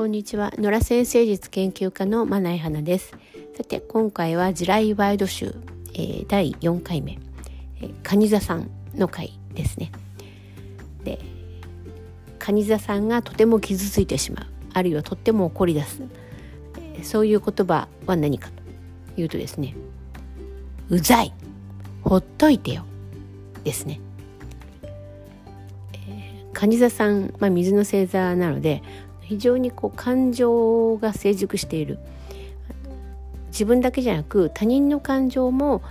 こんにちは。野良先生術研究家のマナイ花です。さて今回は地雷ワイド集、えー、第4回目、えー、カニ座さんの回ですね。でカニ座さんがとても傷ついてしまう。あるいはとっても怒り出す、えー、そういう言葉は何かというとですねうざい。ほっといてよ。ですね。蟹座さん、まあ、水の星座なので非常にこう感情が成熟している。自分だけじゃなく他人の感情も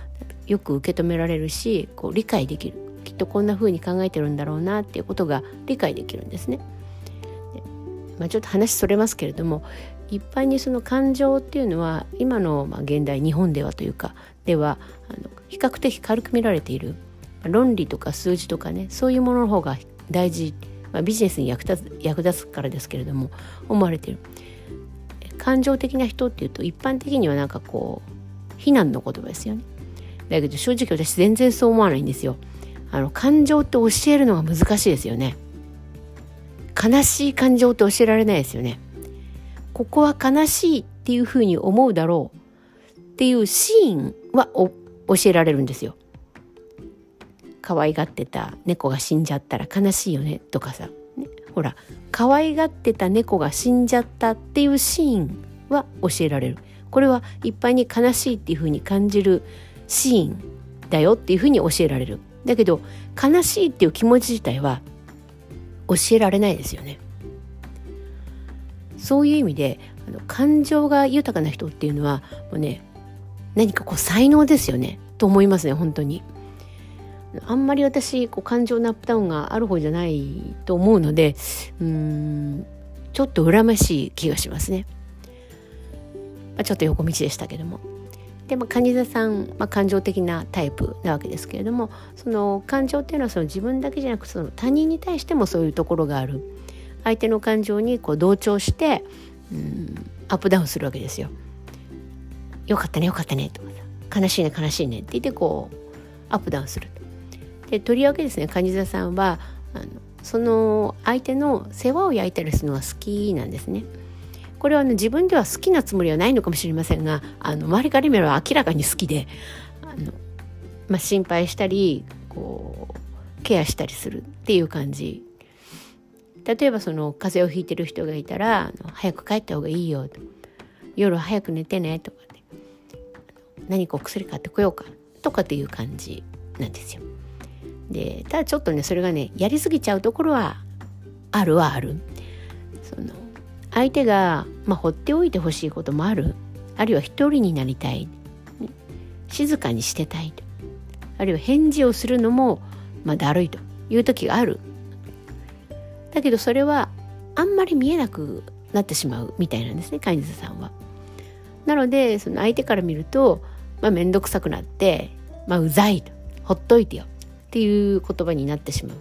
よく受け止められるしこう理解できる。きっとこんな風に考えてるんだろうなっていうことが理解できるんですね。まあ、ちょっと話それますけれども一般にその感情っていうのは今のま現代日本ではというかではあの比較的軽く見られている。論理とか数字とかねそういうものの方が大事、まあ、ビジネスに役立つ役立つからですけれども思われてる。感情的な人っていうと一般的にはなんかこう非難の言葉ですよね。だけど正直私全然そう思わないんですよ。あの感情って教えるのが難しいですよね。悲しい感情って教えられないですよね。ここは悲しいっていうふうに思うだろうっていうシーンは教えられるんですよ。可愛がってた猫が死んじゃったら悲しいよねとかさ、ね、ほら可愛がってた猫が死んじゃったっていうシーンは教えられる。これは一般に悲しいっていうふうに感じるシーンだよっていうふうに教えられる。だけど悲しいっていう気持ち自体は教えられないですよね。そういう意味であの感情が豊かな人っていうのはもうね何かこう才能ですよね。と思いますね本当に。あんまり私こう感情のアップダウンがある方じゃないと思うのでうんちょっと恨ましい気がしますね。まあ、ちょっと横道でしたけども。でまあ、蟹座さん、まあ、感情的なタイプなわけですけれどもその感情っていうのはその自分だけじゃなくその他人に対してもそういうところがある相手の感情にこう同調してうんアップダウンするわけですよ。よかったねよかったねとか悲しいね悲しいねって言ってこうアップダウンするでとりわけですね蟹座さんはあのその相手の世話を焼いたりするのが好きなんですね。これは、ね、自分では好きなつもりはないのかもしれませんがあの周りから見れば明らかに好きであの、まあ、心配したりこうケアしたりするっていう感じ例えばその風邪をひいてる人がいたら「早く帰った方がいいよ」と「夜早く寝てね」とかね「何かお薬買ってこようか」とかっていう感じなんですよ。でただちょっとねそれがねやりすぎちゃうところはあるはある。その相手が、まあ、放っておいてほしいこともある。あるいは一人になりたい。静かにしてたいと。あるいは返事をするのも、まあ、だるいと。いう時がある。だけどそれはあんまり見えなくなってしまう。みたいなんですね飼い主さんは。なのでその相手から見ると、まあ、面倒くさくなって、まあ、うざいと。ほっといてよ。っていう言葉になってしまう。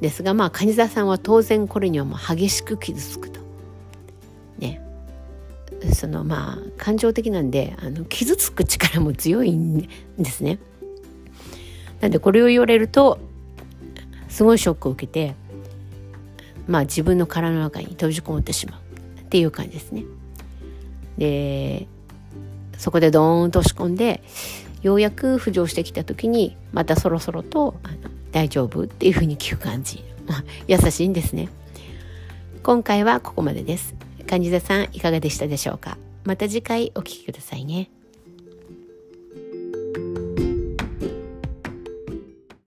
ですがまあ蟹座さんは当然これにはもう激しく傷つくと。ね。そのまあ感情的なんであの傷つく力も強いんですね。なんでこれを言われるとすごいショックを受けてまあ自分の殻の中に閉じこもってしまうっていう感じですね。でそこでドーンと押し込んでようやく浮上してきた時にまたそろそろとあの大丈夫っていうふうに聞く感じ。優しいんですね。今回はここまでです。患者さんいかがでしたでしょうか？また次回お聴きくださいね。